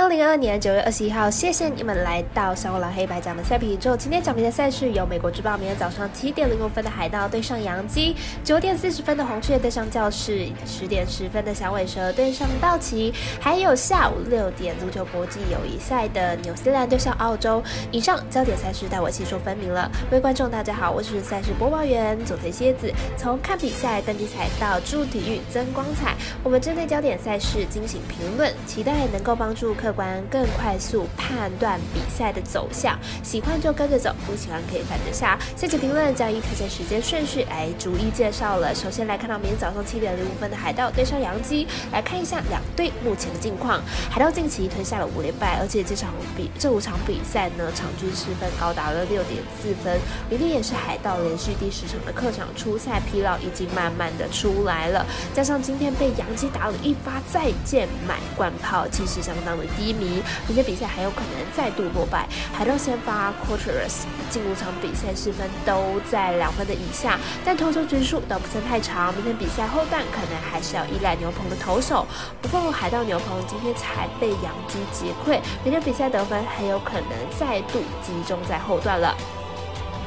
二零二二年九月二十一号，谢谢你们来到小火狼黑白奖的赛皮宇宙。今天奖评的赛事由美国之报，明天早上七点零五分的海盗对上洋基，九点四十分的红雀对上教室，十点十分的响尾蛇对上道奇，还有下午六点足球国际友谊赛的纽西兰对上澳洲。以上焦点赛事带我细说分明了。各位观众，大家好，我是赛事播报员佐藤蝎子。从看比赛、登记彩到助体育增光彩，我们针对焦点赛事进行评论，期待能够帮助客。观更快速判断比赛的走向，喜欢就跟着走，不喜欢可以反着下。下期评论将以推荐时间顺序来逐一介绍了。首先来看到明天早上七点零五分的海盗对上杨基，来看一下两队目前的近况。海盗近期吞下了五连败，而且这场比这五场比赛呢，场均失分高达了六点四分。明天也是海盗连续第十场的客场出赛，疲劳已经慢慢的出来了，加上今天被杨基打了一发再见满贯炮，气势相当的。低迷，明天比赛还有可能再度落败。海盗先发 Quarters 进五场比赛失分都在两分的以下，但投球局数都不算太长。明天比赛后段可能还是要依赖牛棚的投手。不过海盗牛棚今天才被杨基击溃，明天比赛得分很有可能再度集中在后段了。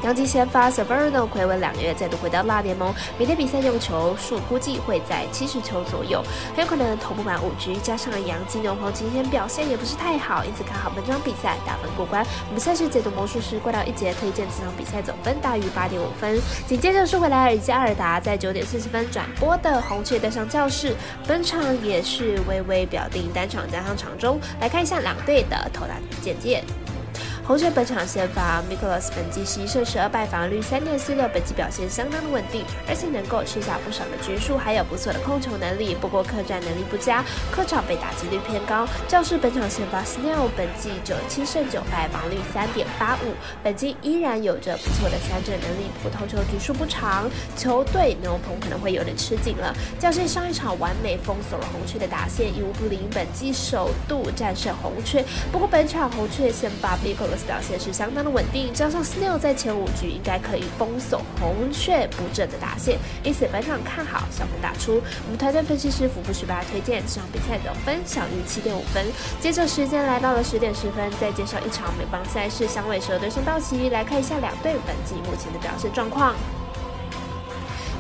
杨基先发 Severino 回违两个月再度回到辣联盟，明天比赛用球数估计会在七十球左右，很有可能投不满五局。加上杨基牛棚今天表现也不是太好，因此看好本场比赛打分过关。我们赛事解读魔术师怪盗一节推荐这场比赛总分大于八点五分。紧接着是回来尔加尔达在九点四十分转播的红雀对上教室，本场也是微微表定单场加上场中，来看一下两队的投篮简介。红雀本场先发 m i c h a e s 本季十一胜十二败，防率三点四六，本季表现相当的稳定，而且能够吃下不少的局数，还有不错的控球能力。不过客战能力不佳，客场被打击率偏高。教室本场先发 Snell 本季九七胜九败，防率三点八五，本季依然有着不错的三振能力，不过投球局数不长，球队牛棚可能会有点吃紧了。教室上一场完美封锁了红雀的打线，一无不零，本季首度战胜红雀。不过本场红雀先发 m 表现是相当的稳定，加上 Snell 在前五局应该可以封锁红雀不正的打线，因此本场看好小分打出。我们团队分析师福布十八推荐这场比赛总分小于七点五分。接着时间来到了十点十分，再介绍一场美邦赛事，响尾蛇对上道奇，来看一下两队本季目前的表现状况。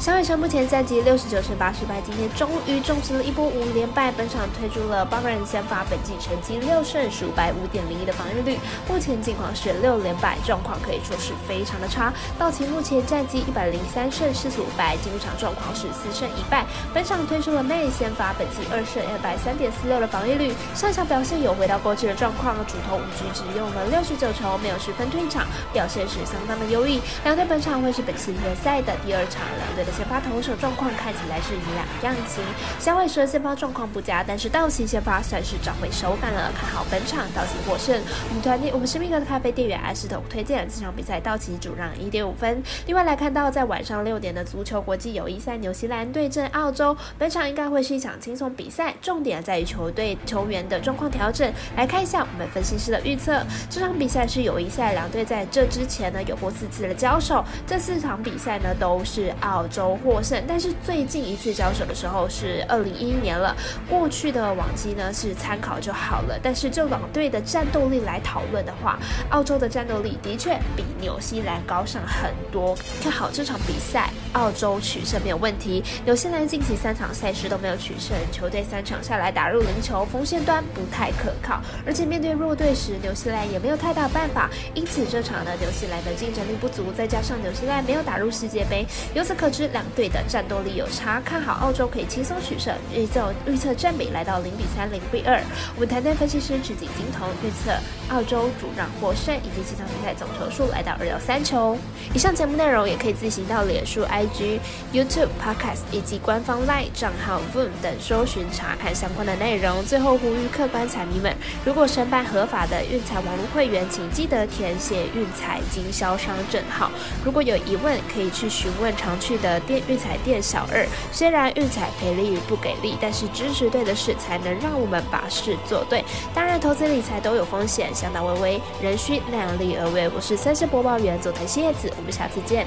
小尾蛇目前战绩六十九胜八十败，今天终于重拾了一波五连败。本场推出了八个人先发，本季成绩六胜十五败，五点零一的防御率。目前近况是六连败，状况可以说是非常的差。道奇目前战绩一百零三胜四十五败，进入场状况是四胜一败。本场推出了妹先发，本季二胜二败，三点四六的防御率。上场表现有回到过去的状况，主投五局只用了六十九球，没有十分退场，表现是相当的优异。两队本场会是本次联赛的第二场，两队的。先发投手状况看起来是一两样情，小尾蛇先发状况不佳，但是道奇先发算是找回手感了，看好本场道奇获胜。我们团队我们神秘哥的咖啡店员艾斯头推荐这场比赛道奇主让一点五分。另外来看到在晚上六点的足球国际友谊赛，纽西兰对阵澳洲，本场应该会是一场轻松比赛，重点在于球队球员的状况调整。来看一下我们分析师的预测，这场比赛是友谊赛，两队在这之前呢有过四次的交手，这四场比赛呢都是澳洲。获胜，但是最近一次交手的时候是二零一一年了。过去的往绩呢是参考就好了，但是就两队的战斗力来讨论的话，澳洲的战斗力的确比纽西兰高上很多。看好这场比赛，澳洲取胜没有问题。纽西兰近期三场赛事都没有取胜，球队三场下来打入零球，锋线端不太可靠，而且面对弱队时，纽西兰也没有太大办法。因此这场呢，纽西兰的竞争力不足，再加上纽西兰没有打入世界杯，由此可知。两队的战斗力有差，看好澳洲可以轻松取胜。预测预测占比来到零比三、零比二。我们团队分析师赤井金童预测澳洲主让获胜，以及这场比赛总球数来到二到三球。以上节目内容也可以自行到脸书、IG、YouTube、Podcast 以及官方 LINE 账号 Voom 等搜寻查看相关的内容。最后呼吁客官彩迷们，如果申办合法的运彩网络会员，请记得填写运彩经销商证号。如果有疑问，可以去询问常去的。电运彩店小二，虽然运彩赔力与不给力，但是支持对的事才能让我们把事做对。当然，投资理财都有风险，相当微微，仍需量力而为。我是三线播报员佐藤叶子，我们下次见。